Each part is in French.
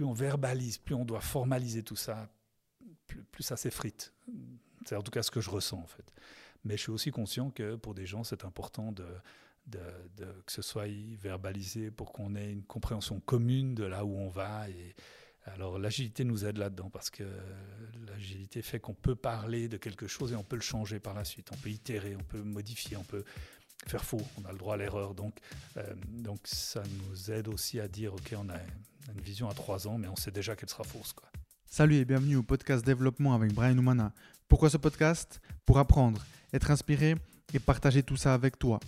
plus on verbalise, plus on doit formaliser tout ça, plus, ça s'effrite. C'est en tout cas ce que je ressens en fait. Mais je suis aussi conscient que pour des gens, c'est important de, que ce soit verbalisé pour qu'on ait une compréhension commune de là où on va. Et alors l'agilité nous aide là-dedans parce que l'agilité fait qu'on peut parler de quelque chose et on peut le changer par la suite. On peut itérer, on peut modifier, on peut faire faux. On a le droit à l'erreur. Donc, euh, donc ça nous aide aussi à dire ok, on a une vision à trois ans, mais on sait déjà qu'elle sera fausse. Quoi. Salut et bienvenue au podcast Développement avec Brian Oumana. Pourquoi ce podcast? Pour apprendre, être inspiré et partager tout ça avec toi.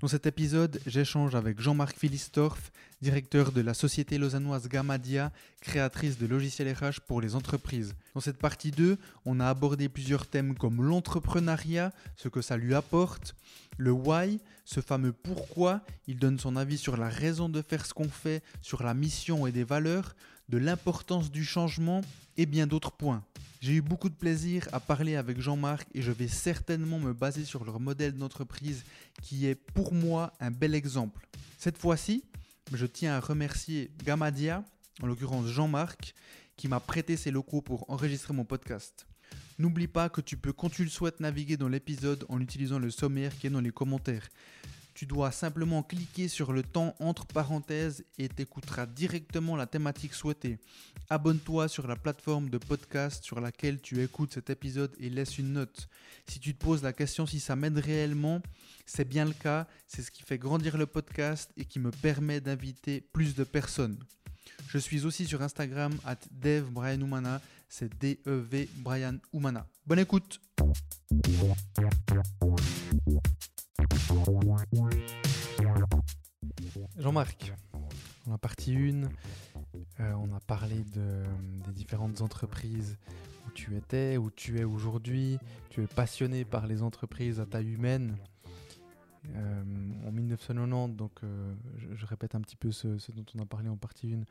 Dans cet épisode, j'échange avec Jean-Marc Philistorf, directeur de la société lausannoise Gamadia, créatrice de logiciels RH pour les entreprises. Dans cette partie 2, on a abordé plusieurs thèmes comme l'entrepreneuriat, ce que ça lui apporte, le why, ce fameux pourquoi, il donne son avis sur la raison de faire ce qu'on fait, sur la mission et des valeurs, de l'importance du changement et bien d'autres points. J'ai eu beaucoup de plaisir à parler avec Jean-Marc et je vais certainement me baser sur leur modèle d'entreprise qui est pour moi un bel exemple. Cette fois-ci, je tiens à remercier Gamadia, en l'occurrence Jean-Marc, qui m'a prêté ses locaux pour enregistrer mon podcast. N'oublie pas que tu peux, quand tu le souhaites, naviguer dans l'épisode en utilisant le sommaire qui est dans les commentaires. Tu dois simplement cliquer sur le temps entre parenthèses et t'écouteras directement la thématique souhaitée. Abonne-toi sur la plateforme de podcast sur laquelle tu écoutes cet épisode et laisse une note. Si tu te poses la question si ça m'aide réellement, c'est bien le cas. C'est ce qui fait grandir le podcast et qui me permet d'inviter plus de personnes. Je suis aussi sur Instagram at devbrianoumana, c'est D-E-V Brian Oumana. Bonne écoute Jean-Marc, dans la partie 1, euh, on a parlé de, des différentes entreprises où tu étais, où tu es aujourd'hui. Tu es passionné par les entreprises à taille humaine. Euh, en 1990, donc euh, je, répète un petit peu ce, ce, dont on a parlé en partie 1,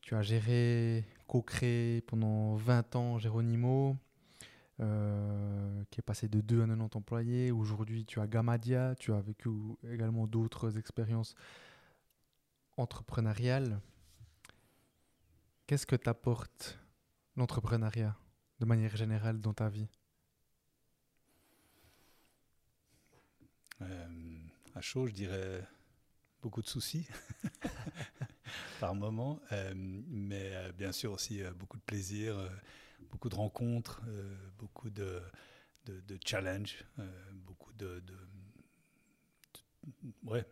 tu as géré, co-créé pendant 20 ans Géronimo. Euh, qui est passé de 2 à 90 employés. Aujourd'hui, tu as Gamadia, tu as vécu également d'autres expériences entrepreneuriales. Qu'est-ce que t'apporte l'entrepreneuriat de manière générale dans ta vie? Euh, À chaud, je dirais beaucoup de soucis par moment, euh, mais bien sûr aussi beaucoup de plaisir beaucoup de rencontres, euh, beaucoup de, challenges, euh, beaucoup de, ouais,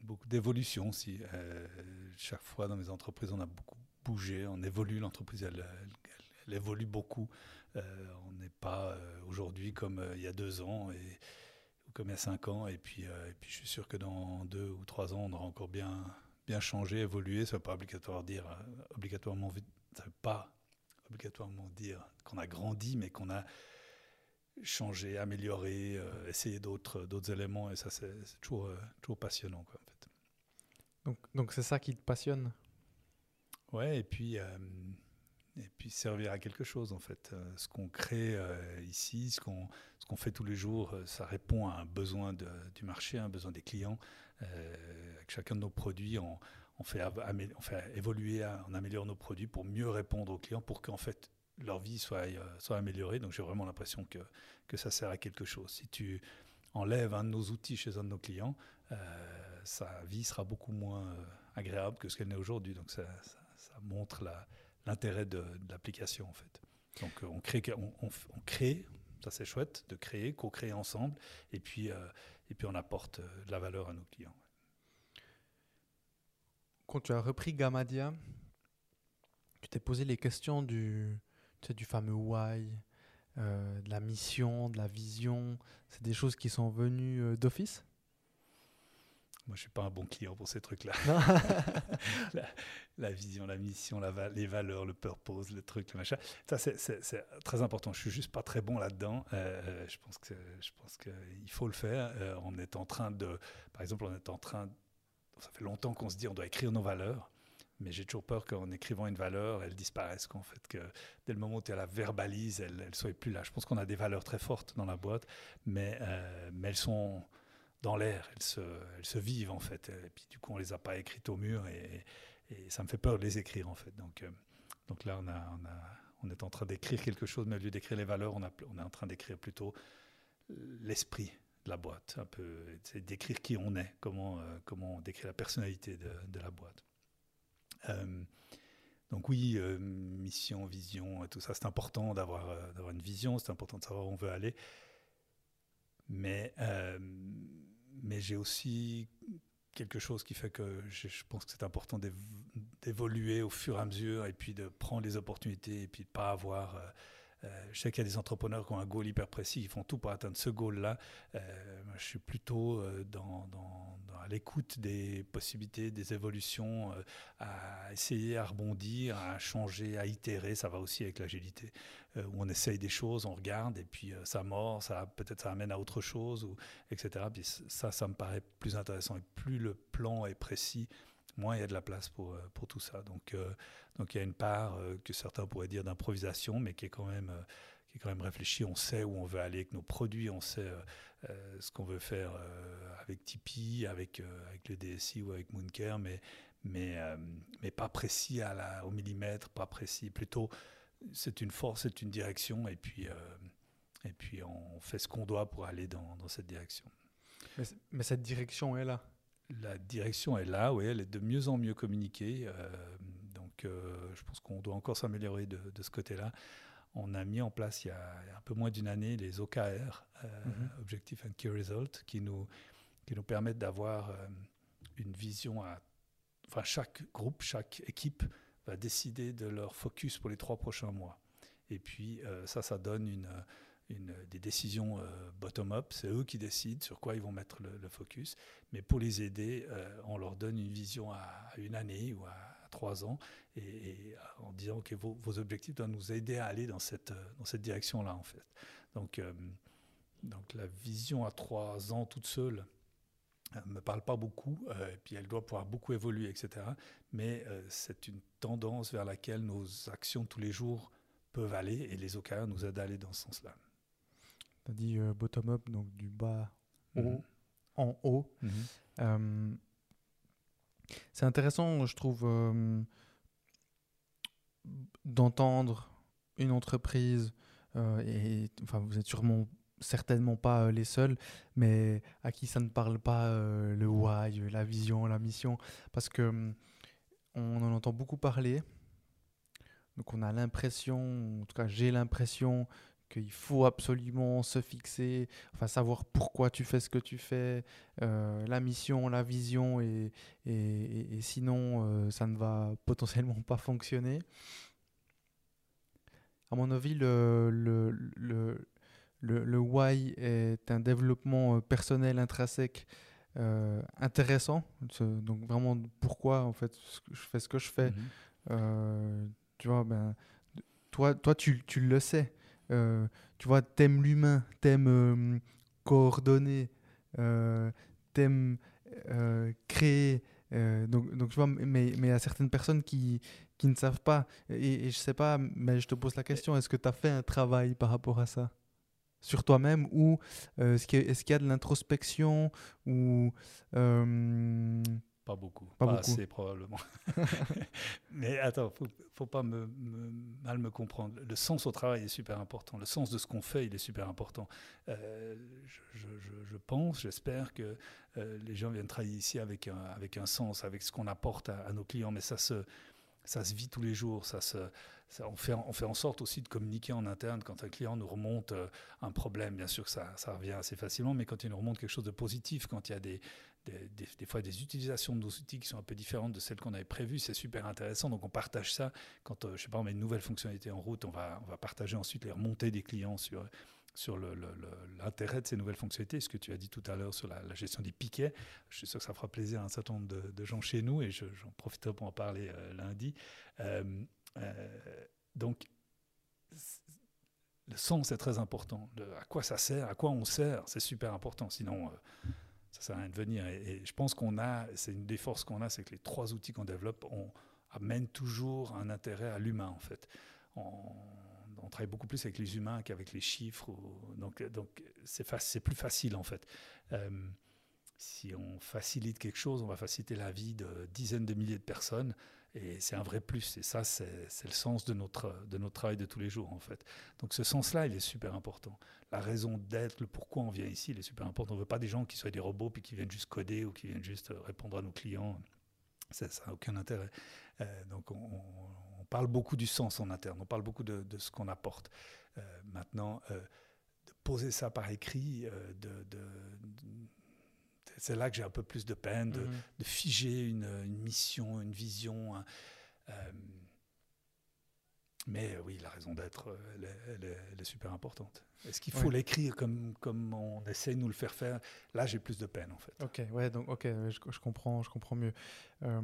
beaucoup d'évolution aussi. Euh, chaque fois dans mes entreprises, on a beaucoup bougé, on évolue. L'entreprise, elle, évolue beaucoup. on n'est pas aujourd'hui comme il y a deux ans et ou comme il y a cinq ans. Et puis, et puis, je suis sûr que dans deux ou trois ans, on aura encore bien, bien changé, évolué. Ça ne pas obligatoire dire, obligatoirement, ça pas obligatoirement dire qu'on a grandi, mais qu'on a changé, amélioré, euh, essayé d'autres, d'autres éléments. Et ça, c'est, toujours, euh, toujours passionnant. Quoi, en fait. Donc, donc c'est ça qui te passionne? Ouais, et puis, euh, et puis servir à quelque chose, en fait. ce qu'on crée ici, ce qu'on, ce qu'on fait tous les jours, ça répond à un besoin de, du marché, un besoin des clients. avec chacun de nos produits, on, on fait, évoluer, on améliore nos produits pour mieux répondre aux clients, pour qu'en fait leur vie soit, euh, améliorée. Donc j'ai vraiment l'impression que, ça sert à quelque chose. Si tu enlèves un de nos outils chez un de nos clients, euh, sa vie sera beaucoup moins euh, agréable que ce qu'elle n'est aujourd'hui. Donc ça, montre l'intérêt de, l'application en fait. Donc on crée, on, crée ça c'est chouette de créer, co-créer ensemble, et puis, et puis on apporte de la valeur à nos clients quand tu as repris Gamadia, tu t'es posé les questions du, tu sais, du fameux why, euh, de la mission, de la vision. C'est des choses qui sont venues euh, d'office? Moi, je suis pas un bon client pour ces trucs-là. la, vision, la mission, la, les valeurs, le purpose, le truc, le machin. Ça, c'est très important. Je suis juste pas très bon là-dedans. Euh, je pense que je pense qu'il faut le faire. on est en train de, par exemple, on est en train ça fait longtemps qu'on se dit on doit écrire nos valeurs, mais j'ai toujours peur qu'en écrivant une valeur, elle disparaisse, qu'en fait, que dès le moment où tu la verbalise, elle ne soit plus là. Je pense qu'on a des valeurs très fortes dans la boîte, mais, euh, mais elles sont dans l'air, elles se, vivent en fait. Et puis du coup, on les a pas écrites au mur et, ça me fait peur de les écrire en fait. Donc, donc là, on, est en train d'écrire quelque chose, mais au lieu d'écrire les valeurs, on est en train d'écrire plutôt l'esprit la boîte, un peu, c'est d'écrire qui on est, comment, comment on décrit la personnalité de, la boîte. Donc oui, euh, mission, vision, tout ça, c'est important d'avoir euh, une vision, c'est important de savoir où on veut aller. Mais, euh, mais j'ai aussi quelque chose qui fait que je, pense que c'est important d'évoluer au fur et à mesure et puis de prendre les opportunités et puis de ne pas avoir euh, je sais qu'il y a des entrepreneurs qui ont un goal hyper précis, ils font tout pour atteindre ce goal-là. Euh, je suis plutôt euh, dans, dans, à l'écoute des possibilités, des évolutions, à essayer à rebondir, à changer, à itérer. Ça va aussi avec l'agilité, où on essaye des choses, on regarde, et puis ça mord, ça, peut-être ça amène à autre chose, ou, etc. Ça, ça me paraît plus intéressant. Et plus le plan est précis, moins il y a de la place pour, euh, pour tout ça. Donc, euh, donc il y a une part euh, que certains pourraient dire d'improvisation, mais qui est quand même qui même réfléchi. On sait où on veut aller avec nos produits, on sait ce qu'on veut faire avec Tipeee, avec, avec le DSI ou avec Mooncare, mais, mais, mais pas précis au millimètre, pas précis. Plutôt, c'est une force, c'est une direction, et puis, et puis on fait ce qu'on doit pour aller dans, dans cette direction. Mais, cette direction est là la direction est là, oui, elle est de mieux en mieux communiquée. Euh, donc, euh, je pense qu'on doit encore s'améliorer de, ce côté-là. On a mis en place il y a, un peu moins d'une année les OKR, euh, mhm. Objective and Key Result, qui nous, qui nous permettent d'avoir une vision à. Enfin, chaque groupe, chaque équipe va décider de leur focus pour les trois prochains mois. Et puis, ça, ça donne une des décisions euh, bottom-up. C'est eux qui décident sur quoi ils vont mettre le, focus. Mais pour les aider, euh, on leur donne une vision à, une année ou à, trois ans et, en disant que vos, objectifs doivent nous aider à aller dans cette, direction-là, en fait. Donc, euh, donc la vision à trois ans toute seule ne me parle pas beaucoup, et puis elle doit pouvoir beaucoup évoluer, etc. Mais c'est une tendance vers laquelle nos actions tous les jours peuvent aller et les OKR nous aident à aller dans ce sens-là tu as dit euh, bottom-up, donc du bas mhm. en haut. Mhm. Euh, c'est intéressant, je trouve, euh, d'entendre une entreprise, et enfin, vous êtes sûrement certainement pas les seuls, mais à qui ça ne parle pas le why, la vision, la mission, parce que on en entend beaucoup parler. Donc on a l'impression, en tout cas j'ai l'impression qu'il faut absolument se fixer, enfin savoir pourquoi tu fais ce que tu fais, euh, la mission, la vision, et, et, sinon euh, ça ne va potentiellement pas fonctionner. À mon avis, le, le, le, le, why est un développement euh, personnel intrinsèque intéressant. Donc vraiment pourquoi en fait je fais ce que je fais. Mhm. tu vois, ben, toi, toi tu, tu le sais. Euh, tu vois, t'aimes l'humain, t'aimes euh, coordonner, euh, t'aimes créer. donc, donc, tu vois, mais il y a certaines personnes qui, qui ne savent pas. Et, et je sais pas, mais je te pose la question est-ce que tu as fait un travail par rapport à ça? Sur toi-même ou est-ce qu'il y, a de l'introspection ou pas beaucoup, pas, assez probablement. Mais attends, faut, faut pas me, mal me comprendre. Le sens au travail est super important. Le sens de ce qu'on fait, il est super important. Euh, je, je, pense, j'espère que euh, les gens viennent travailler ici avec un, avec un sens, avec ce qu'on apporte à, nos clients. Mais ça se, ça se vit tous les jours. Ça se, ça, on, fait, on fait en sorte aussi de communiquer en interne quand un client nous remonte euh, un problème. Bien sûr que ça, ça revient assez facilement, mais quand il nous remonte quelque chose de positif, quand il y a des, des, fois des utilisations de nos outils qui sont un peu différentes de celles qu'on avait prévues. C'est super intéressant. Donc on partage ça. Quand, euh, je sais pas, on met une nouvelle fonctionnalité en route, on va, on va partager ensuite les remontées des clients sur, sur l'intérêt de ces nouvelles fonctionnalités, ce que tu as dit tout à l'heure sur la, gestion des piquets. Je suis sûr que ça fera plaisir à un certain nombre de, gens chez nous et j'en profiterai pour en parler euh, lundi. Euh, donc, le sens est très important. à quoi ça sert, à quoi on sert, c'est super important. Sinon, ça sert à rien de venir. Et, je pense qu'on a, c'est une des forces qu'on a, c'est que les trois outils qu'on développe on, amènent toujours un intérêt à l'humain, en fait. On, travaille beaucoup plus avec les humains qu'avec les chiffres. donc, donc c'est, plus facile, en fait. Euh, si on facilite quelque chose, on va faciliter la vie de dizaines de milliers de personnes. Et c'est un vrai plus. Et ça, c'est le sens de notre, de notre travail de tous les jours, en fait. Donc ce sens-là, il est super important. La raison d'être, le pourquoi on vient ici, il est super important. On ne veut pas des gens qui soient des robots puis qui viennent juste coder ou qui viennent juste répondre à nos clients. Ça n'a aucun intérêt. Euh, donc on, parle beaucoup du sens en interne, on parle beaucoup de, ce qu'on apporte. Euh, maintenant, euh, de poser ça par écrit, de, c'est là que j'ai un peu plus de peine, de, mhm. figer une, mission, une vision. mais oui, la raison d'être, elle, est super importante. Est-ce qu'il faut l'écrire comme, comme on essaie de nous le faire faire? Là, j'ai plus de peine, en fait. Ok, ouais, donc, ok, je, je comprends, je comprends mieux. Euh,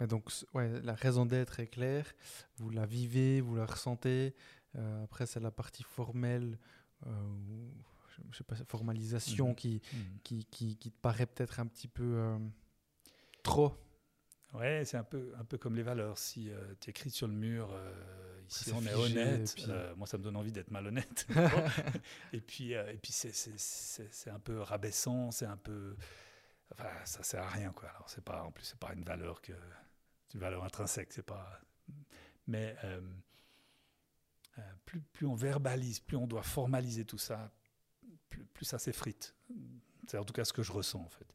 mais donc, ouais, la raison d'être est claire. Vous la vivez, vous la ressentez. Euh, après, c'est la partie formelle, euh, je sais pas, formalisation mhm. qui, mhm. qui, qui, qui, te paraît peut-être un petit peu trop. Ouais, c'est un peu, un peu comme les valeurs. Si tu écris sur le mur ici on est honnête. Euh, moi, ça me donne envie d'être malhonnête. et puis, euh, et puis c'est un peu rabaissant, c'est un peu. Enfin, ça sert à rien, quoi. Alors, pas, en plus, c'est pas une valeur que, une valeur intrinsèque, c'est pas. Mais euh, plus, plus on verbalise, plus on doit formaliser tout ça, plus, plus ça s'effrite. C'est en tout cas ce que je ressens, en fait.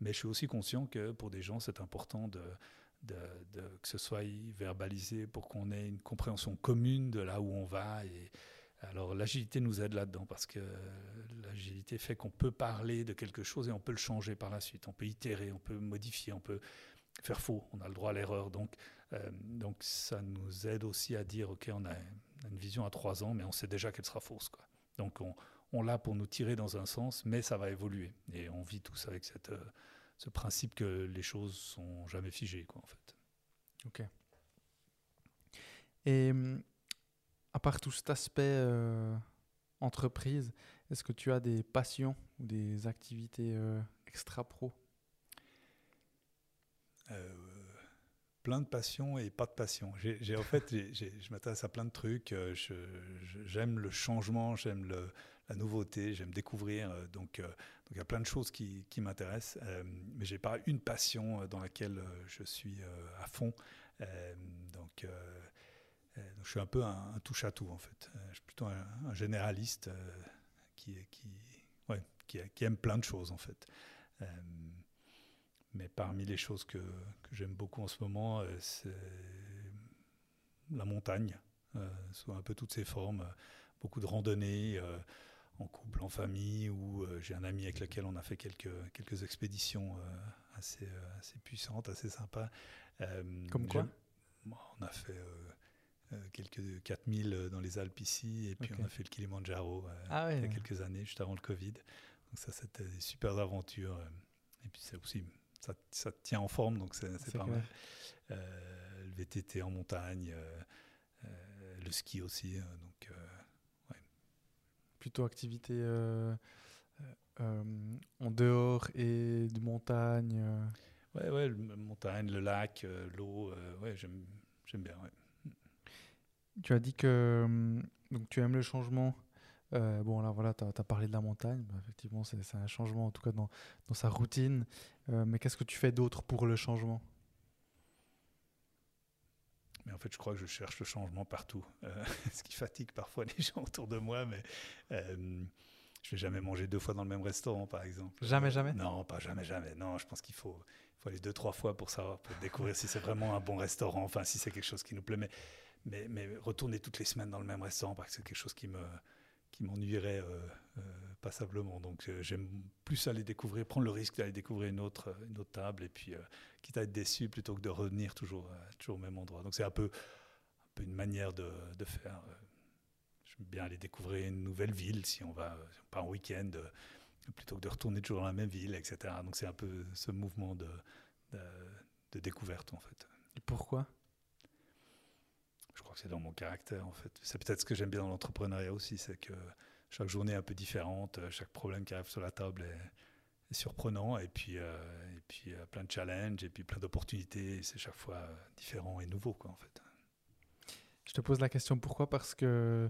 Mais je suis aussi conscient que pour des gens, c'est important de que ce soit verbalisé pour qu'on ait une compréhension commune de là où on va. Et alors l'agilité nous aide là-dedans parce que l'agilité fait qu'on peut parler de quelque chose et on peut le changer par la suite. On peut itérer, on peut modifier, on peut faire faux. On a le droit à l'erreur. Donc, euh, donc ça nous aide aussi à dire ok, on a une vision à trois ans, mais on sait déjà qu'elle sera fausse. Quoi. Donc on, on l'a pour nous tirer dans un sens, mais ça va évoluer. Et on vit tous avec cette, euh, ce principe que les choses sont jamais figées, quoi, en fait. Ok. Et à part tout cet aspect euh, entreprise, est-ce que tu as des passions ou des activités euh, extra pro? Euh, Plein de passions et pas de passion. J'ai en fait, je m'intéresse à plein de trucs. J'aime le changement, j'aime la nouveauté, j'aime découvrir. Donc donc il y a plein de choses qui, m'intéressent, euh, mais je n'ai pas une passion euh, dans laquelle euh, je suis à fond. donc, je suis un peu un, touche-à-tout en fait. je suis plutôt un, généraliste qui, aime plein de choses en fait. mais parmi les choses que j'aime beaucoup en ce moment, c'est la montagne, sous un peu toutes ses formes, beaucoup de randonnées en couple, en famille, ou euh, j'ai un ami avec lequel on a fait quelques, quelques expéditions euh, assez, euh, assez puissantes, assez sympas. Comme quoi? On a fait quelques 4000 dans les Alpes ici, et puis on a fait le Kilimanjaro ah il y a quelques années, juste avant le Covid. Donc ça, c'était des super aventures. et puis c'est aussi, ça, ça, tient en forme, donc c'est pas mal. le VTT en montagne, le ski aussi. donc plutôt activité euh, euh, en dehors et de montagne euh. Ouais, ouais, le, montagne, le lac, l'eau, ouais, j'aime, bien, ouais. Tu as dit que donc tu aimes le changement. bon, là, voilà, tu as, parlé de la montagne. Bah, effectivement, c'est, un changement, en tout cas, dans, dans sa routine. mais qu'est-ce que tu fais d'autre pour le changement? Mais en fait, je crois que je cherche le changement partout, euh, ce qui fatigue parfois les gens autour de moi. Mais euh, je vais jamais manger deux fois dans le même restaurant, par exemple. Jamais, jamais? Non, pas jamais, jamais. Non, je pense qu'il faut, faut aller deux, trois fois pour savoir, pour découvrir si c'est vraiment un bon restaurant, enfin, si c'est quelque chose qui nous plaît. Mais, mais, mais, retourner toutes les semaines dans le même restaurant, parce que c'est quelque chose qui me qui m'ennuierait euh, euh, passablement. Donc euh, j'aime plus aller découvrir, prendre le risque d'aller découvrir une autre, une autre table et puis quitte à être déçu plutôt que de revenir toujours, toujours au même endroit. Donc c'est un peu, un une manière de, de faire. J'aime bien aller découvrir une nouvelle ville si on va, pas en week-end, plutôt que de retourner toujours dans la même ville, etc. Donc c'est un peu ce mouvement de, de, découverte en fait. Pourquoi? C'est dans mon caractère en fait. C'est peut-être ce que j'aime bien dans l'entrepreneuriat aussi, c'est que chaque journée est un peu différente, euh, chaque problème qui arrive sur la table est, surprenant et puis, euh, et puis euh, plein de challenges et puis plein d'opportunités. C'est chaque fois différent et nouveau quoi en fait. Je te pose la question pourquoi? Parce que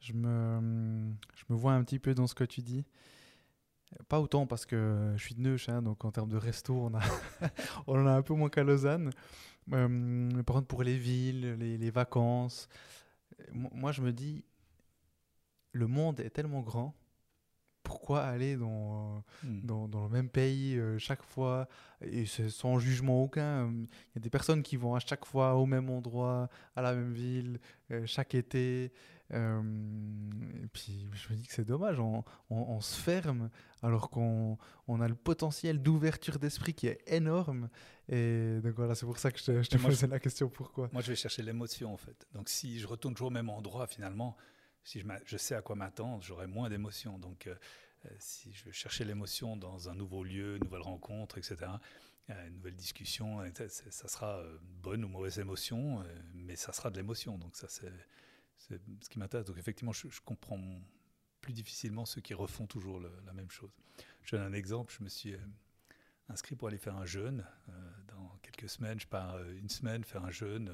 je me, je me vois un petit peu dans ce que tu dis. Pas autant parce que je suis de Neuch, hein, donc en termes de resto, on, a on en a un peu moins qu'à Lausanne. Euh, par contre, pour les villes, les, les vacances, euh, mo- moi je me dis, le monde est tellement grand. Pourquoi aller dans, Mm. dans, dans le même pays euh, chaque fois? Et sans jugement aucun Il y a des personnes qui vont à chaque fois au même endroit, à la même ville, euh, chaque été. Euh, et puis je me dis que c'est dommage, on, on- on se ferme alors qu'on on a le potentiel d'ouverture d'esprit qui est énorme. Et donc voilà, c'est pour ça que je te, je te posais la question pourquoi? Moi, je vais chercher l'émotion, en fait. Donc, si je retourne toujours au même endroit, finalement, si je, sais à quoi m'attendre, j'aurai moins d'émotion. Donc, euh, euh, si je vais chercher l'émotion dans un nouveau lieu, une nouvelle rencontre, etc., euh, une nouvelle discussion, ça, sera euh, bonne ou mauvaise émotion, euh, mais ça sera de l'émotion. Donc, ça, c'est c'est ce qui m'intéresse. Donc, effectivement, je, je comprends plus difficilement ceux qui refont toujours le- la même chose. Je donne un exemple. Je me suis euh, inscrit pour aller faire un jeûne. euh, dans quelques semaines, je pars euh, une semaine faire un jeûne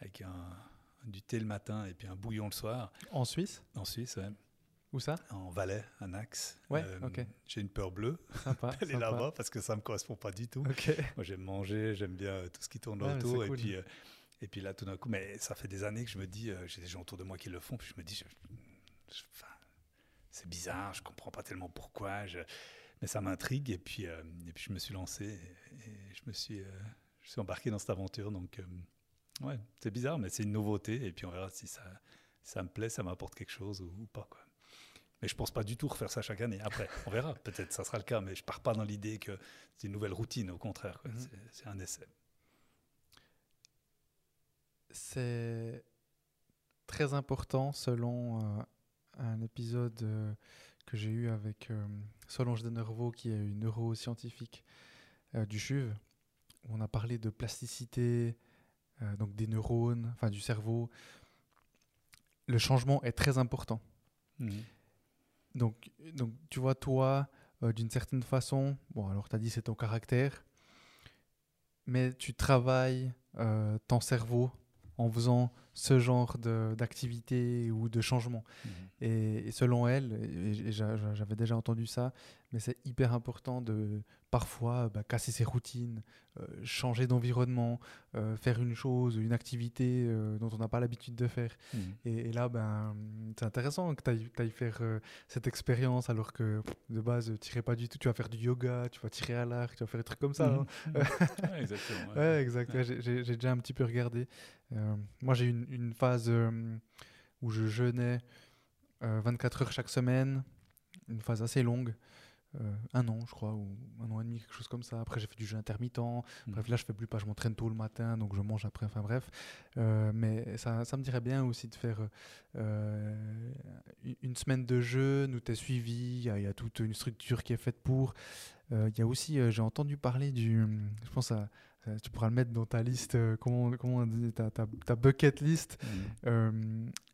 avec un, du thé le matin et puis un bouillon le soir En Suisse? En Suisse, ouais, Où ça? En Valais, un axe. Ouais, ok. J'ai une peur bleue Sympa. d'aller là-bas parce que ça me correspond pas du tout. Ok. Moi, j'aime manger, j'aime bien tout ce qui tourne Ouais, mais autour. Et, puis, euh, et puis là, tout d'un coup, mais ça fait des années que je me dis, euh, j'ai des gens autour de moi qui le font, puis je me dis, je- je- enfin, c'est bizarre, je comprends pas tellement pourquoi, je- mais ça m'intrigue. Et puis, euh, et puis, je me suis lancé et, et je me suis, euh, je suis embarqué dans cette aventure. Donc, ouais, c'est bizarre, mais c'est une nouveauté. Et puis, on verra si ça, si ça me plaît, ça m'apporte quelque chose ou, ou pas, quoi. Mais je pense pas du tout refaire ça chaque année. Après, on verra. Peut-être ça sera le cas, mais je pars pas dans l'idée que c'est une nouvelle routine. Au contraire. C'est- c'est un essai. C'est très important selon euh, un épisode euh, que j'ai eu avec euh, Solange de Nervo, qui est une neuroscientifique du CHUV, où on a parlé de plasticité, donc des neurones, enfin du cerveau. Le changement est très important. Mhm. Donc, donc tu vois, toi, euh, d'une certaine façon, bon, alors tu as dit c'est ton caractère, mais tu travailles euh, ton cerveau en faisant ce genre d'activité ou de changement. Mhm. Et, et selon elle, et, et j'a- j'a- j'avais déjà entendu ça, mais c'est hyper important de parfois bah, casser ses routines, euh, changer d'environnement, euh, faire une chose, une activité euh, dont on n'a pas l'habitude de faire. Mhm. Et, et là, ben, c'est intéressant que tu ailles, faire cette expérience alors que de base, tu n'irais pas du tout. Tu vas faire du yoga, tu vas tirer à l'arc, tu vas faire des trucs comme ça. hein. Mhm. Ouais, exactement. ouais. Ouais, exact. Ouais, j'ai- déjà un petit peu regardé. Moi, j'ai une, une phase euh, où je jeûnais euh, 24 heures chaque semaine, une phase assez longue. euh, un an, je crois, ou un an et demi, quelque chose comme ça. Après, j'ai fait du jeûne intermittent. Mhm. Bref, là, je fais plus pas, je m'entraîne tôt le matin, donc je mange après. Enfin, bref. Euh, mais ça, ça me dirait bien aussi de faire euh, une- semaine de jeûne où tu es suivi. Il y, a- il y a toute une structure qui est faite pour. Euh, Il y a aussi, euh, j'ai entendu parler du. Je pense à. Tu pourras le mettre dans ta liste, euh, comment, comment on dit, ta, ta, ta bucket list. Euh,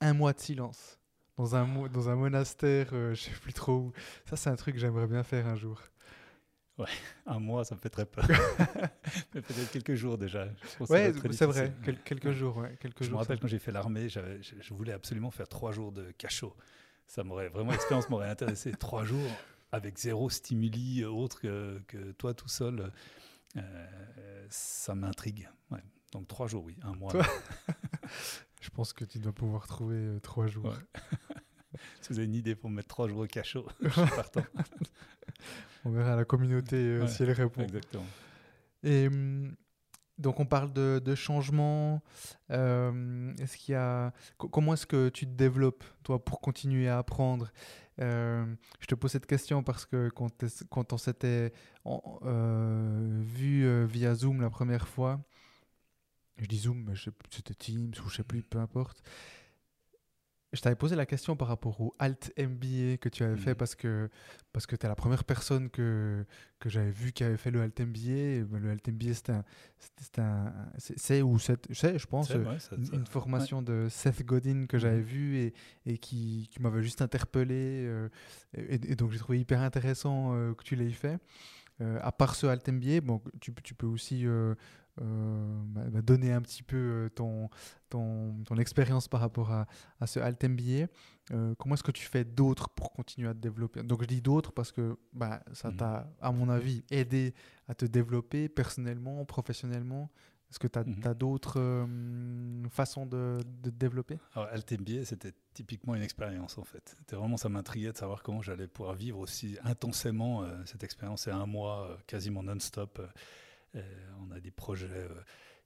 un mois de silence dans un, mo- dans un monastère, euh, je sais plus trop où. Ça, c'est un truc que j'aimerais bien faire un jour. Un mois, ça me fait très peur. Peut-être quelques jours déjà. Ouais, c'est vrai. quel- quelques Ouais. jours, ouais, quelques Je me jours. rappelle quand j'ai fait l'armée, je voulais absolument faire trois jours de cachot. Ça m'aurait vraiment l'expérience m'aurait intéressé. Trois jours avec zéro stimuli autre que, que toi tout seul, euh, ça m'intrigue. Ouais. Donc trois jours, oui, un mois. Toi- Je pense que tu dois pouvoir trouver euh, trois jours. Ouais. si vous avez une idée pour me mettre trois jours au cachot, je suis partant. On verra la communauté euh, Ouais, si elle répond. Exactement. Et hum, donc on parle de, changement. Euh, est-ce qu'il y a co- comment est-ce que tu te développes toi pour continuer à apprendre? Euh, Je te pose cette question parce que quand, quand on s'était euh, vu via Zoom la première fois, je dis Zoom, mais c'était Teams ou je sais plus, peu importe. Je t'avais posé la question par rapport au Alt MBA que tu avais fait Mhm. parce que, parce que tu es la première personne que, que j'avais vu qui avait fait le Alt MBA. Ben, Le Alt MBA, c'est un, c'est- un- ou c'est, je pense, euh, ouais, ça- une, ça- une formation de Seth Godin que j'avais Mhm. vue et, et qui, qui m'avait juste interpellé. euh, et, et donc j'ai trouvé hyper intéressant euh, que tu l'aies fait. À part ce Alt MBA, bon, tu, tu peux aussi euh, bah, bah, donner un petit peu euh, ton, ton, ton expérience par rapport à, à ce Alt MBA. Euh, comment est-ce que tu fais d'autres pour continuer à te développer? Donc je dis d'autres parce que bah, ça Mhm. t'a, à mon avis, aidé à te développer personnellement, professionnellement. Est-ce que tu as, Mhm. d'autres euh, façons de, de te développer? Alors, c'était typiquement une expérience en fait. C'était vraiment, ça m'intriguait de savoir comment j'allais pouvoir vivre aussi intensément euh, cette expérience. C'est un mois euh, quasiment non-stop. Euh, on a des projets euh,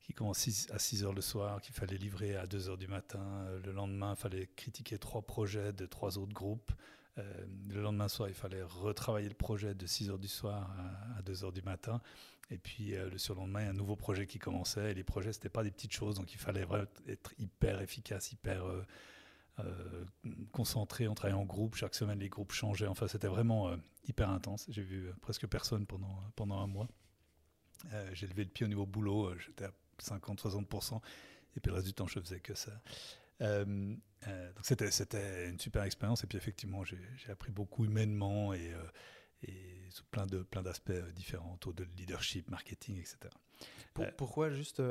qui commencent six- à 6 heures le soir, qu'il fallait livrer à 2 heures du matin. Euh, le lendemain, il fallait critiquer trois projets de trois autres groupes. Le lendemain soir, il fallait retravailler le projet de 6 heures du soir à, à 2 heures du matin. Et puis le surlendemain, il y a un nouveau projet qui commençait. Et les projets, c'était pas des petites choses, donc il fallait être hyper efficace, hyper concentré. On travaillait en groupe. Chaque semaine, les groupes changeaient. Enfin, c'était vraiment hyper intense. J'ai vu presque personne pendant, pendant un mois. Euh, J'ai levé le pied au niveau boulot. euh, J'étais à 50-60%. Et puis le reste du temps, je faisais que ça. Euh, euh, donc c'était c'était une super expérience. Et puis effectivement, j'ai j'ai appris beaucoup humainement et, et sous plein de plein d'aspects différents autour de leadership, marketing, etc. Pour- Pourquoi juste.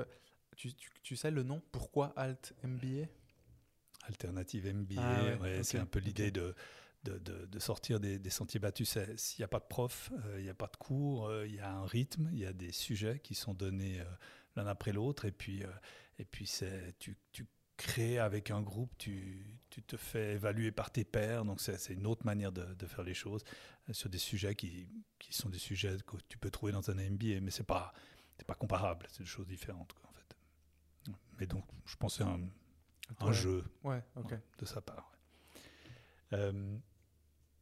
tu, tu- tu sais le nom Pourquoi Alt MBA Alternative MBA, Ah ouais, ouais, ok, c'est un peu l'idée de, de, de- de sortir des, des sentiers battus. S'il n'y a pas de prof, euh, il n'y a pas de cours, euh, il y a un rythme, il y a des sujets qui sont donnés euh, l'un après l'autre, et puis, et puis tu, tu crées avec un groupe, tu, tu te fais évaluer par tes pairs, donc c'est, une autre manière de, de faire les choses sur des sujets qui, qui sont des sujets que tu peux trouver dans un MBA, mais c'est pas, c'est pas comparable, c'est des choses différentes quoi, en fait. Mais donc, je que c'est un, un Ouais. jeu Ouais, ok. Ouais, de sa part. Euh,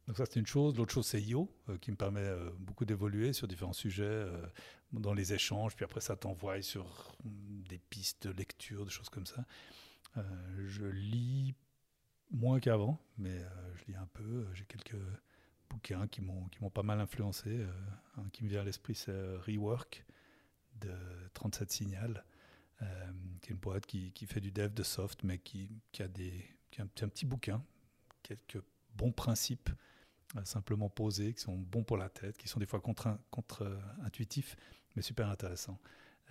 donc ça c'est une chose. L'autre chose c'est IO euh, qui me permet euh, beaucoup d'évoluer sur différents sujets euh, dans les échanges. Puis après ça t'envoie sur mm, des pistes de lecture, des choses comme ça. Je lis moins qu'avant, mais je lis un peu. J'ai quelques bouquins qui m'ont qui m'ont pas mal influencé. Un qui me vient à l'esprit c'est Rework de 37 Signal qui est une boîte qui, qui fait du dev de soft, mais qui, qui a, des, qui a un, petit- bouquin, quelques bons principes simplement posés, qui sont bons pour la tête, qui sont des fois contre- contre-intuitifs, mais super intéressants.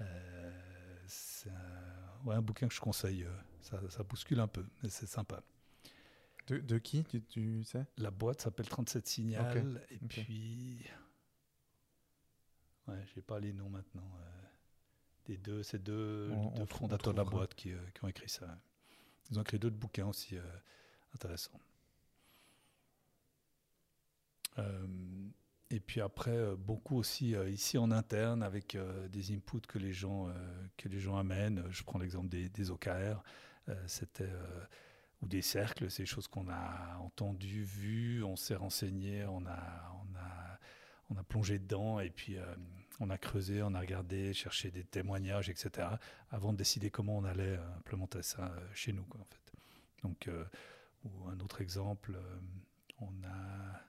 Euh, c'est un, ouais, un bouquin que je conseille. euh, Ça, ça bouscule un peu, mais c'est sympa. De, de qui tu, tu sais? La boîte s'appelle 37 Signal, et puis. Ouais, j'ai pas les noms maintenant. euh, des deux, c'est deux, On- deux on trou- on fondateurs de la boîte qui, qui ont écrit ça. Ils ont écrit d'autres bouquins aussi euh, intéressants. Euh, et puis après, euh, beaucoup aussi euh, ici en interne avec des inputs que les gens, que les gens amènent. Je prends l'exemple des, des OKR. Ou des cercles, c'est des choses qu'on a entendues, vues, on s'est renseigné, on a, on a, on a plongé dedans et puis on a creusé, on a regardé, cherché des témoignages, etc. avant de décider comment on allait implémenter ça chez nous, en fait. Donc, ou un autre exemple, on a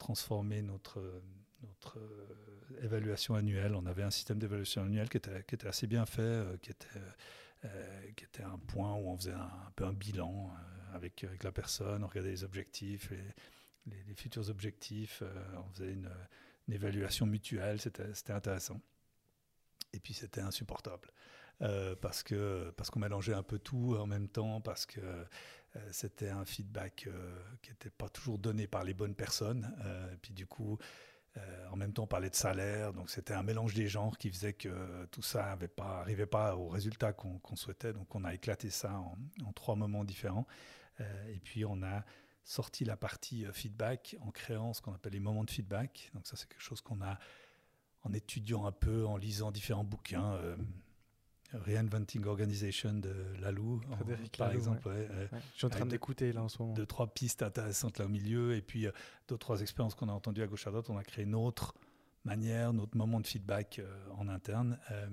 transformé notre, notre euh, évaluation annuelle. On avait un système d'évaluation annuelle qui était, qui était assez bien fait, euh, qui était euh, qui était un point où on faisait un, peu un bilan avec, avec la personne, on regardait les objectifs, les, futurs objectifs, on faisait une, évaluation mutuelle, c'était intéressant. Et puis c'était insupportable. Parce parce qu'on mélangeait un peu tout en même temps, parce que c'était un feedback euh, qui n'était pas toujours donné par les bonnes personnes. Euh, puis du coup, euh, en même temps, on parlait de salaire, donc c'était un mélange des genres qui faisait que tout ça n'arrivait pas, pas au résultat qu'on souhaitait. Donc on a éclaté ça en, trois moments différents. Euh, et puis on a sorti la partie euh, feedback en créant ce qu'on appelle les moments de feedback. Donc ça c'est quelque chose qu'on a en étudiant un peu, en lisant différents bouquins. euh, Reinventing Organization de Lalou, en- Frédéric par exemple. ouais, Ouais, Je suis en train d'écouter là en ce moment. deux, trois pistes intéressantes là au milieu, et puis euh, deux, trois expériences qu'on a entendues à gauche à droite. On a créé notre manière, notre moment de feedback euh, en interne, euh,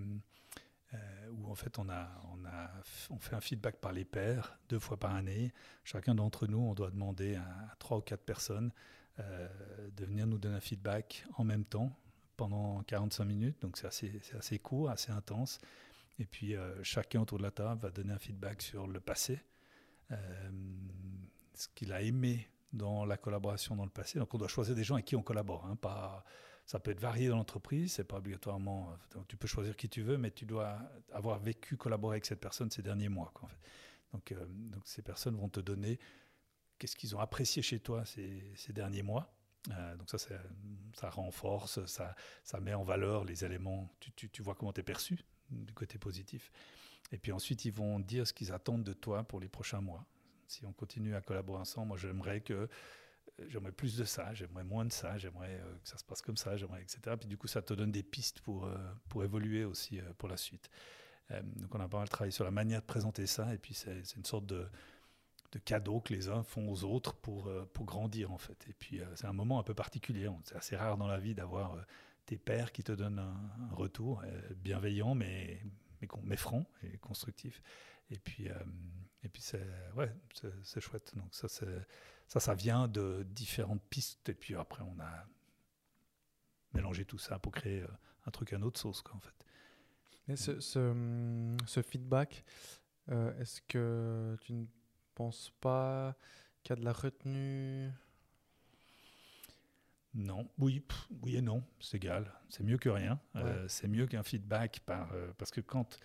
euh, où en fait on, a, on, a, on fait un feedback par les pairs, deux fois par année. Chacun d'entre nous, on doit demander à, à trois ou quatre personnes de venir nous donner un feedback en même temps pendant 45 minutes. Donc c'est assez, c'est assez court, assez intense. Et puis euh, chacun autour de la table va donner un feedback sur le passé, euh, ce qu'il a aimé dans la collaboration dans le passé. Donc on doit choisir des gens avec qui on collabore. hein, ça peut être varié dans l'entreprise, c'est pas obligatoirement. euh, Tu peux choisir qui tu veux, mais tu dois avoir vécu, collaborer avec cette personne ces derniers mois. donc, ces personnes vont te donner qu'est-ce qu'ils ont apprécié chez toi ces, derniers mois. Donc ça, ça renforce, ça, ça met en valeur les éléments. Tu, tu- tu vois comment tu es perçu du côté positif. Et puis ensuite, ils vont dire ce qu'ils attendent de toi pour les prochains mois. Si on continue à collaborer ensemble, moi j'aimerais que j'aimerais plus de ça, j'aimerais moins de ça, j'aimerais que ça se passe comme ça, j'aimerais etc. Puis du coup, ça te donne des pistes pour pour évoluer aussi pour la suite. donc on a pas mal travaillé sur la manière de présenter ça, et puis c'est une sorte de de cadeaux que les uns font aux autres pour, euh, pour grandir en fait. Et puis euh, c'est un moment un peu particulier. C'est assez rare dans la vie d'avoir euh, tes pères qui te donnent un, retour bienveillant mais, mais, mais, franc et constructif. Et puis, et puis c'est ouais, c'est chouette. Donc ça, ça, ça vient de différentes pistes. Et puis après, on a mélangé tout ça pour créer un truc à notre sauce, quoi, en fait. Ce, ce, feedback, est-ce que tu ne pense pas qu'il y a de la retenue. Non, oui, oui et non, c'est égal. C'est mieux que rien. Euh, c'est mieux qu'un feedback par, euh, parce que quand,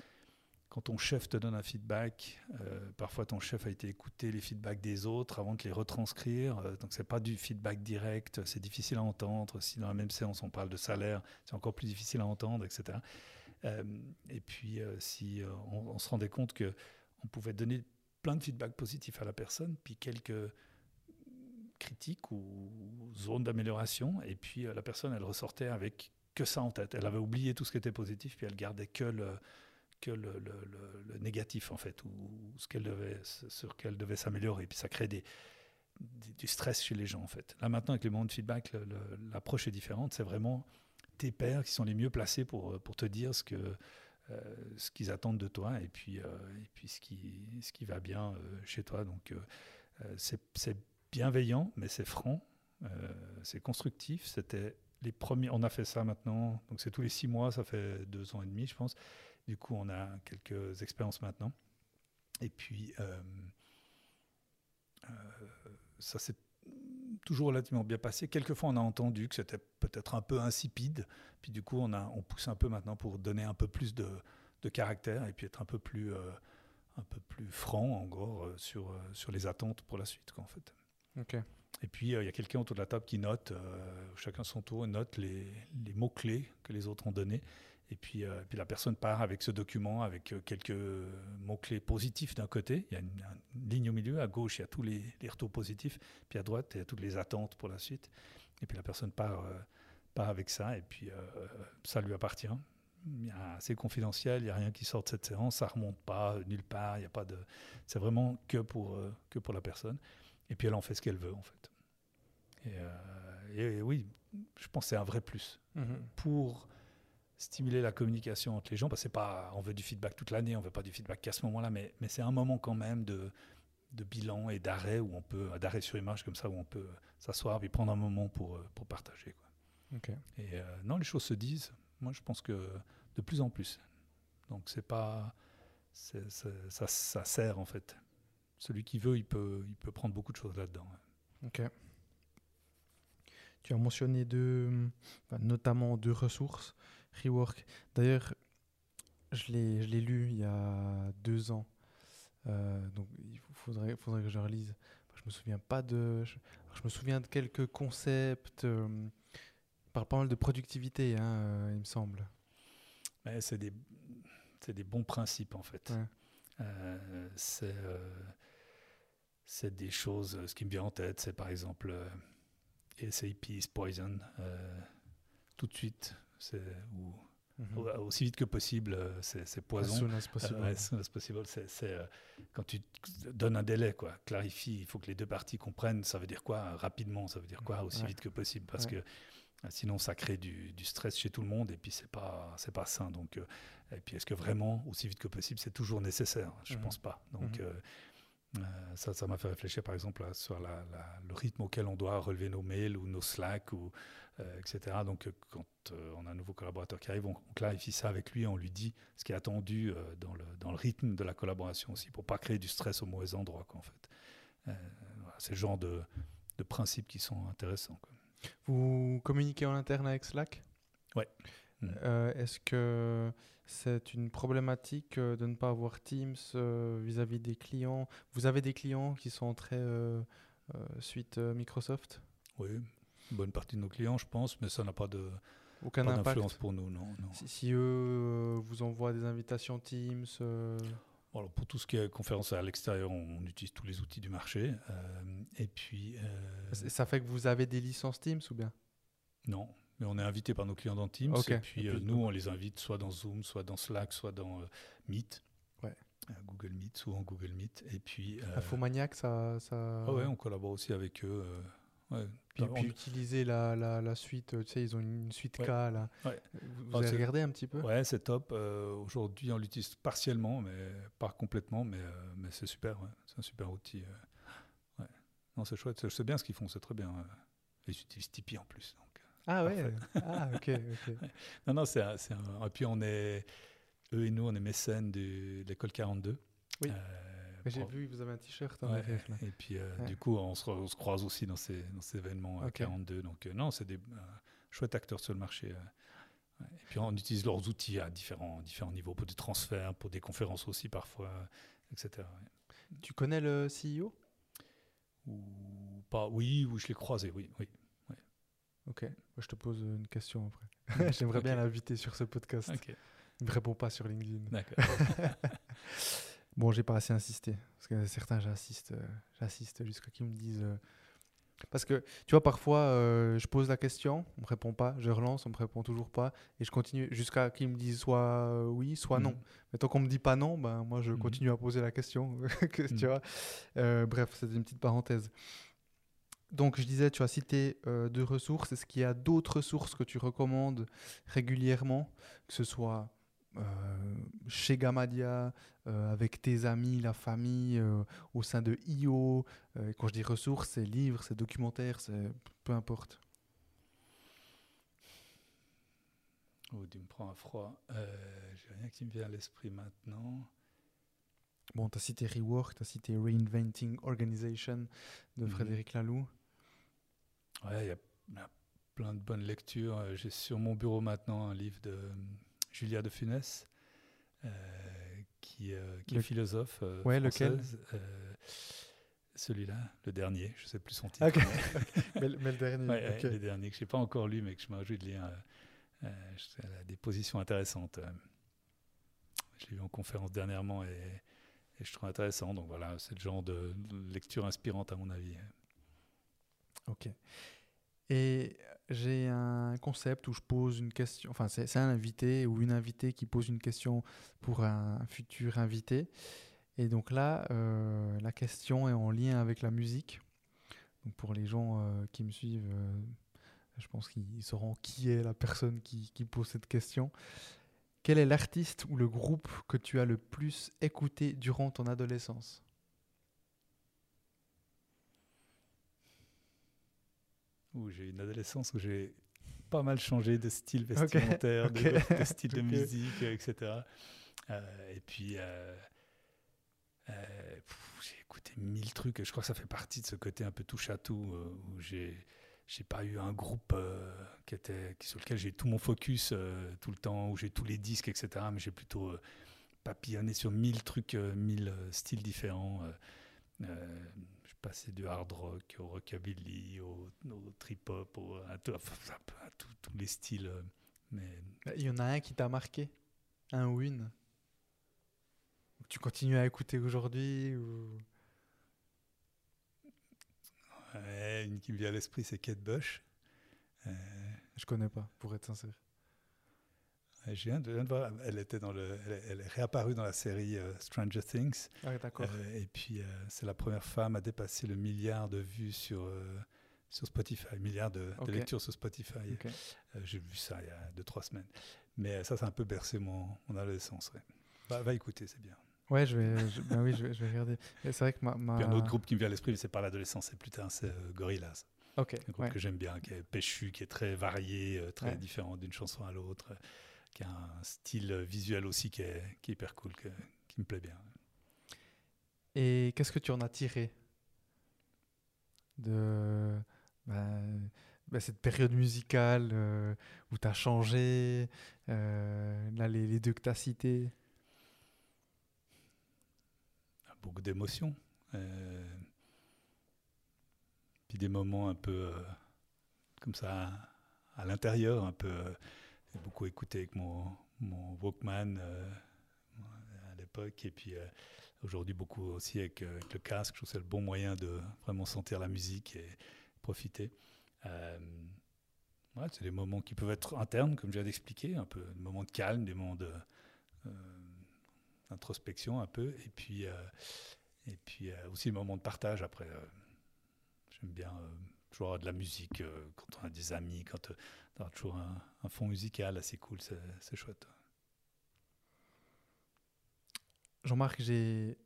quand ton chef te donne un feedback, euh, parfois ton chef a été écouter les feedbacks des autres avant de les retranscrire. donc c'est pas du feedback direct, c'est difficile à entendre. Si dans la même séance on parle de salaire, c'est encore plus difficile à entendre, etc. et puis si on, on, se rendait compte que on pouvait donner plein de feedback positifs à la personne, puis quelques critiques ou zones d'amélioration. Et puis euh, la personne, elle ressortait avec que ça en tête. Elle avait oublié tout ce qui était positif, puis elle gardait que le, que le, le, négatif, en fait, ou ce qu'elle devait, sur lequel elle devait s'améliorer. Puis ça crée des, du stress chez les gens, en fait. Là, maintenant, avec les moments de feedback, l'approche est différente. C'est vraiment tes pairs qui sont les mieux placés pour, pour te dire ce que euh, ce qu'ils attendent de toi et puis, euh, et puis ce, qui, ce qui va bien euh, chez toi. Donc c'est bienveillant, mais c'est franc, c'est constructif. C'était les premiers. On a fait ça maintenant, donc c'est tous les six mois, ça fait deux ans et demi, je pense. Du coup, on a quelques expériences maintenant. Et puis, ça s'est toujours relativement bien passé. Quelquefois, on a entendu que c'était peut-être un peu insipide. Puis du coup, on, a, on pousse un peu maintenant pour donner un peu plus de, de caractère et puis être un peu plus, euh, un peu plus franc, en gros, euh, sur, euh, sur les attentes pour la suite, en fait. Et puis, il y a quelqu'un autour de la table qui note, chacun son tour, note les, mots-clés que les autres ont donnés. Et puis, euh, la personne part avec ce document, avec euh, quelques mots-clés positifs d'un côté. Il y a une, ligne au milieu. À gauche, il y a tous les, retours positifs. Puis à droite, il y a toutes les attentes pour la suite. Et puis la personne part, euh, avec ça. Et puis ça lui appartient. C'est confidentiel. Il n'y a rien qui sort de cette séance. Ça remonte pas nulle part. C'est vraiment que pour, que pour la personne. Et puis elle en fait ce qu'elle veut, en fait. Et, oui, je pense que c'est un vrai plus. Mm-hmm. Pour stimuler la communication entre les gens, parce que pas, on veut du feedback toute l'année, on veut pas du feedback qu'à ce moment-là, mais, mais c'est un moment quand même de, de bilan et d'arrêt où on peut, d'arrêt sur image comme ça, où on peut s'asseoir et prendre un moment pour, euh, pour partager. Quoi. Et euh, non, les choses se disent. Moi, je pense que de plus en plus. Donc c'est pas, ça, ça, sert en fait. Celui qui veut, il peut, il peut prendre beaucoup de choses là-dedans. Ok. Tu as mentionné deux, notamment deux ressources. Rework. D'ailleurs, je l'ai lu il y a deux ans. Euh, donc il faudrait, faudrait que je relise. Je me souviens pas de. Je, me souviens de quelques concepts. Euh, par pas mal de productivité, hein, euh, il me semble. c'est des, des bons principes en fait. c'est c'est des choses. Ce qui me vient en tête, c'est par exemple SAP is poison. tout de suite, ou mhm. aussi vite que possible, euh, c'est poison. As possible. C'est euh, quand tu donnes un délai, quoi. Clarifie. Il faut que les deux parties comprennent. Ça veut dire quoi rapidement Ça veut dire quoi aussi vite que possible Parce que euh, sinon, ça crée du, stress chez tout le monde et puis c'est pas c'est pas sain. Donc, et puis est-ce que vraiment aussi vite que possible, c'est toujours nécessaire? Je ne mhm. pense pas. Donc mhm. ça, ça m'a fait réfléchir par exemple sur la, le rythme auquel on doit relever nos mails ou nos Slack ou euh, etc. Donc, euh, quand euh, on a un nouveau collaborateur qui arrive, on, clarifie ça avec lui, on lui dit ce qui est attendu dans, le, dans le rythme de la collaboration aussi, pour pas créer du stress au mauvais endroit, quoi, en fait. c'est le genre de, de, principes qui sont intéressants. Vous communiquez en interne avec Slack? Mm. Est-ce que c'est une problématique de ne pas avoir Teams vis-à-vis -vis des clients? Vous avez des clients qui sont très suite Microsoft? Oui, bonne partie de nos clients, je pense, mais ça n'a pas de Aucun pas impact. d'influence pour nous, non. non. Si, si eux euh, vous envoient des invitations Teams, euh, Alors, pour tout ce qui est conférence à l'extérieur, on utilise tous les outils du marché. euh, et puis, euh, ça fait que vous avez des licences Teams ou bien? Non, mais on est invité par nos clients dans Teams. Et puis, Et euh, puis, nous, on les invite soit dans Zoom, soit dans Slack, soit dans euh, Meet. Ouais. Euh, Google Meet, souvent Google Meet. Et puis, Infomaniac, ça. ça... ah ouais, on collabore aussi avec eux. ouais. Puis, On- puis utiliser la, la, la suite, tu sais, ils ont une suite Ouais. K là. Ouais. Vous, vous Ah, avez regardé un petit peu? Ouais, c'est top. Euh, Aujourd'hui, on l'utilise partiellement, mais pas complètement, mais, euh, mais c'est super. C'est un super outil. euh. Non, c'est chouette. Je sais bien ce qu'ils font, c'est très bien. Ils utilisent Tipeee en plus. donc. Ah ouais Ah ok, ok. Non, non, c'est un, Et puis, on est. Eux et nous, on est mécènes de l'école 42. Oui. Euh, Mais J'ai vu, vous avez un t-shirt en Ouais. Et puis, euh, Ouais. du coup, on se, re- on se croise aussi dans ces, dans ces événements euh, Ok. 42. Donc, euh, non, c'est des chouettes acteurs sur le marché. Ouais. Et puis, on utilise leurs outils à différents, différents niveaux, pour des transferts, pour des conférences aussi parfois, etc. Tu connais le CEO Ou pas Oui, oui, je l'ai croisé, oui. oui. Ok. Je te pose une question après. J'aimerais bien l'inviter sur ce podcast. Ok, Il me répond pas sur LinkedIn. d'accord. Bon, j'ai pas assez insisté. Parce que certains, j'assiste, euh, j'assiste jusqu'à qu'ils me disent. euh, Parce que, tu vois, parfois, euh, je pose la question, on me répond pas, je relance, on me répond toujours pas, et je continue jusqu'à qu'ils me disent soit oui, soit non. Mhm. Mais tant qu'on me dit pas non, ben, moi, je Mhm. continue à poser la question. que- Tu Mhm. vois Euh, Bref, c'était une petite parenthèse. Donc, je disais, tu as cité euh, deux ressources. Est-ce qu'il y a d'autres sources que tu recommandes régulièrement, que ce soit euh, chez Gamadia, euh, avec tes amis, la famille, au sein de IO Quand je dis ressources, c'est livres, c'est documentaires, c'est peu importe. Oh, tu me prends à froid. J'ai rien qui me vient à l'esprit maintenant. Bon, tu as cité Rework, tu as cité Reinventing Organization de Mhm. Frédéric Laloux. Ouais, il y, a- il y a plein de bonnes lectures. Euh, J'ai sur mon bureau maintenant un livre de euh, Julia de Funès, euh, qui, euh, qui Le- est philosophe euh, Ouais, lequel Celui-là, le dernier, je sais plus son titre. Mais- le dernier, Ouais, ouais, ok. le dernier que je n'ai pas encore lu, mais que je me réjouis de lire. elle a des positions intéressantes. Je l'ai vu en conférence dernièrement et, et je trouve intéressant. Donc voilà, c'est le genre de lecture inspirante à mon avis. Ok. Et j'ai un concept où je pose une question, enfin c'est un invité ou une invitée qui pose une question pour un futur invité. Et donc là, euh, la question est en lien avec la musique. Pour les gens euh, qui me suivent, euh, je pense qu'ils sauront qui est la personne qui pose cette question. Quel est l'artiste ou le groupe que tu as le plus écouté durant ton adolescence? Où j'ai eu une adolescence où j'ai pas mal changé de style vestimentaire, de, de style de musique, euh, etc. Euh, et puis, euh, euh, j'ai écouté mille trucs. Je crois que ça fait partie de ce côté un peu touche à tout où j'ai j'ai pas eu un groupe qui était qui- sur lequel j'ai tout mon focus tout le temps, où j'ai tous les disques, etc. Mais j'ai plutôt papillonné sur mille trucs, mille styles différents. Passais du hard rock au rockabilly, au, au trip-hop, à, tous les styles. euh, Mais Il y en a un qui t'a marqué? Un ou une? Tu continues à écouter aujourd'hui ou... ouais, une qui me vient à l'esprit, c'est Kate Bush. Euh, Je connais pas, pour être sincère. Je viens de, je viens de voir, elle était dans le, elle, elle est réapparue dans la série euh, Stranger Things. Ah, d'accord. Euh, et puis, euh, c'est la première femme à dépasser le milliard de vues sur, euh, sur Spotify, milliard de, lectures sur Spotify. Euh, J'ai vu ça il y a 2-3 semaines. Mais euh, ça, ça a un peu bercé mon, mon adolescence. ouais. Va, va écouter, c'est bien. Ouais, je vais, je- ben oui, je vais, je vais regarder. C'est vrai que ma. ma... Puis un autre groupe qui me vient à l'esprit, mais c'est pas l'adolescence, c'est plus tard, c'est euh, Gorillaz. Ok. Un groupe ouais. que j'aime bien, qui est péchu, qui est très varié, euh, très Ouais. différent d'une chanson à l'autre, euh, qui a un style visuel aussi qui est, qui est hyper cool, que- qui me plaît bien. Et qu'est-ce que tu en as tiré de ben, ben, cette période musicale euh, où tu as changé, euh, là, les, les deux que tu as cités Beaucoup d'émotions. euh, puis des moments un peu comme ça, à l'intérieur, un peu. J'ai beaucoup écouté avec mon, Walkman à l'époque, et puis aujourd'hui beaucoup aussi avec, le casque. Je trouve que c'est le bon moyen de vraiment sentir la musique et profiter. Ouais, c'est des moments qui peuvent être internes, comme je viens d'expliquer, un peu des moments de calme, des moments d'introspection un peu, et puis, et puis aussi des moments de partage après. J'aime bien toujours de la musique quand on a des amis, quand on a toujours un, fond musical assez cool, c'est chouette. Jean-Marc, j'ai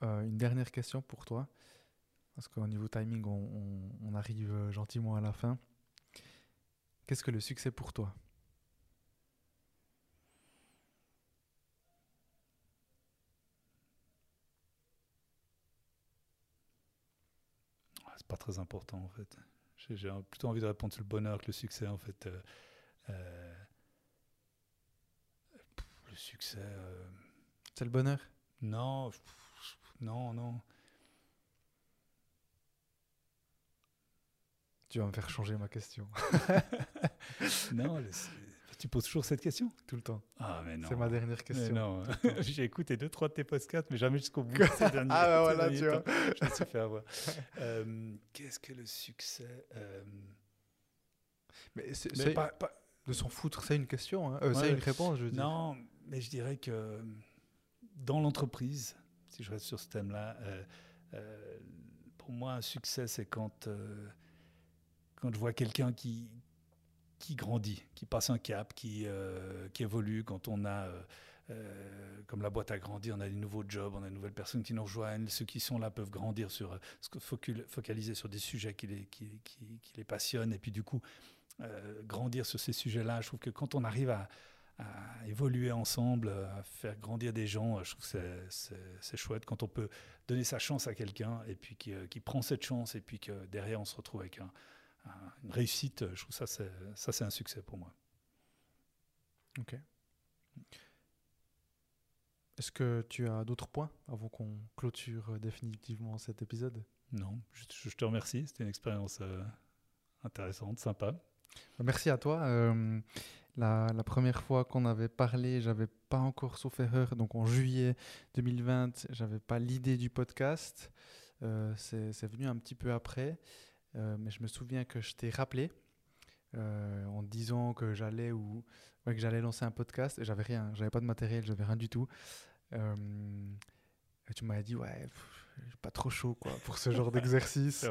une dernière question pour toi, parce qu'au niveau timing, on arrive gentiment à la fin. Qu'est-ce que le succès pour toi? Pas très important en fait. J'ai plutôt envie de répondre sur le bonheur que le succès en fait. Euh, euh, le succès. Euh, C'est le bonheur? Non, non, non. Tu vas me faire changer ma question. non, tu poses toujours cette question Tout le temps. Ah, mais non. C'est ma dernière question. non, j'ai écouté deux, trois de tes podcasts, mais jamais jusqu'au bout. ah, bah voilà, tu vois. Je me suis fait avoir. Euh, qu'est-ce que le succès euh, Mais, c'est, pas, de s'en foutre, c'est une question. Hein. Euh, c'est une réponse, je veux dire. Non, mais je dirais que dans l'entreprise, si je reste sur ce thème-là, pour moi, un succès, c'est quand quand je vois quelqu'un qui, qui grandit, qui passe un cap, qui, euh, qui évolue, quand on a, euh, euh, comme la boîte a grandi, on a des nouveaux jobs, on a de nouvelles personnes qui nous rejoignent, ceux qui sont là peuvent grandir sur, focaliser sur des sujets qui les, qui, les passionnent, et puis du coup, grandir sur ces sujets-là. Je trouve que quand on arrive à, à, évoluer ensemble, à faire grandir des gens, je trouve que c'est chouette quand on peut donner sa chance à quelqu'un, et puis qui, qui prend cette chance, et puis que derrière on se retrouve avec un une réussite. Je trouve ça, c'est, ça, c'est un succès pour moi. Ok. Est-ce que tu as d'autres points avant qu'on clôture définitivement cet épisode? Non, je, te remercie. C'était une expérience euh, intéressante, sympa. Merci à toi. Euh, la, la, première fois qu'on avait parlé, j'avais pas encore sauf erreur. Donc en juillet 2020, j'avais pas l'idée du podcast. Euh, c'est, c'est venu un petit peu après. Euh, mais je me souviens que je t'ai rappelé euh, en disant que j'allais ou que j'allais lancer un podcast et j'avais rien, j'avais pas de matériel, j'avais rien du tout. Euh, et tu m'avais dit ouais, pas trop chaud quoi pour ce genre d'exercice.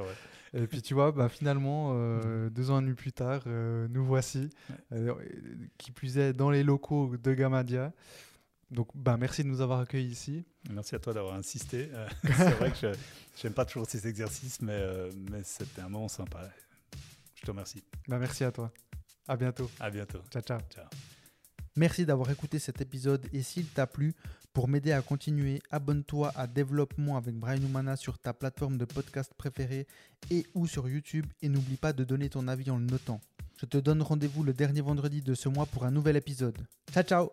Et puis tu vois, bah, finalement mm. deux ans et demi plus tard, nous voici, qui plus est dans les locaux de Gamadia. Donc, bah, merci de nous avoir accueillis ici. Merci à toi d'avoir insisté. Euh, c'est vrai que je n'aime pas toujours ces exercices, mais, euh, mais c'était un moment sympa. Je te remercie. Bah, merci à toi. À bientôt. À bientôt. Ciao, ciao. ciao. Merci d'avoir écouté cet épisode et s'il t'a plu, pour m'aider à continuer, abonne-toi à Développement avec Brian Humana sur ta plateforme de podcast préférée et ou sur YouTube et n'oublie pas de donner ton avis en le notant. Je te donne rendez-vous le dernier vendredi de ce mois pour un nouvel épisode. Ciao ciao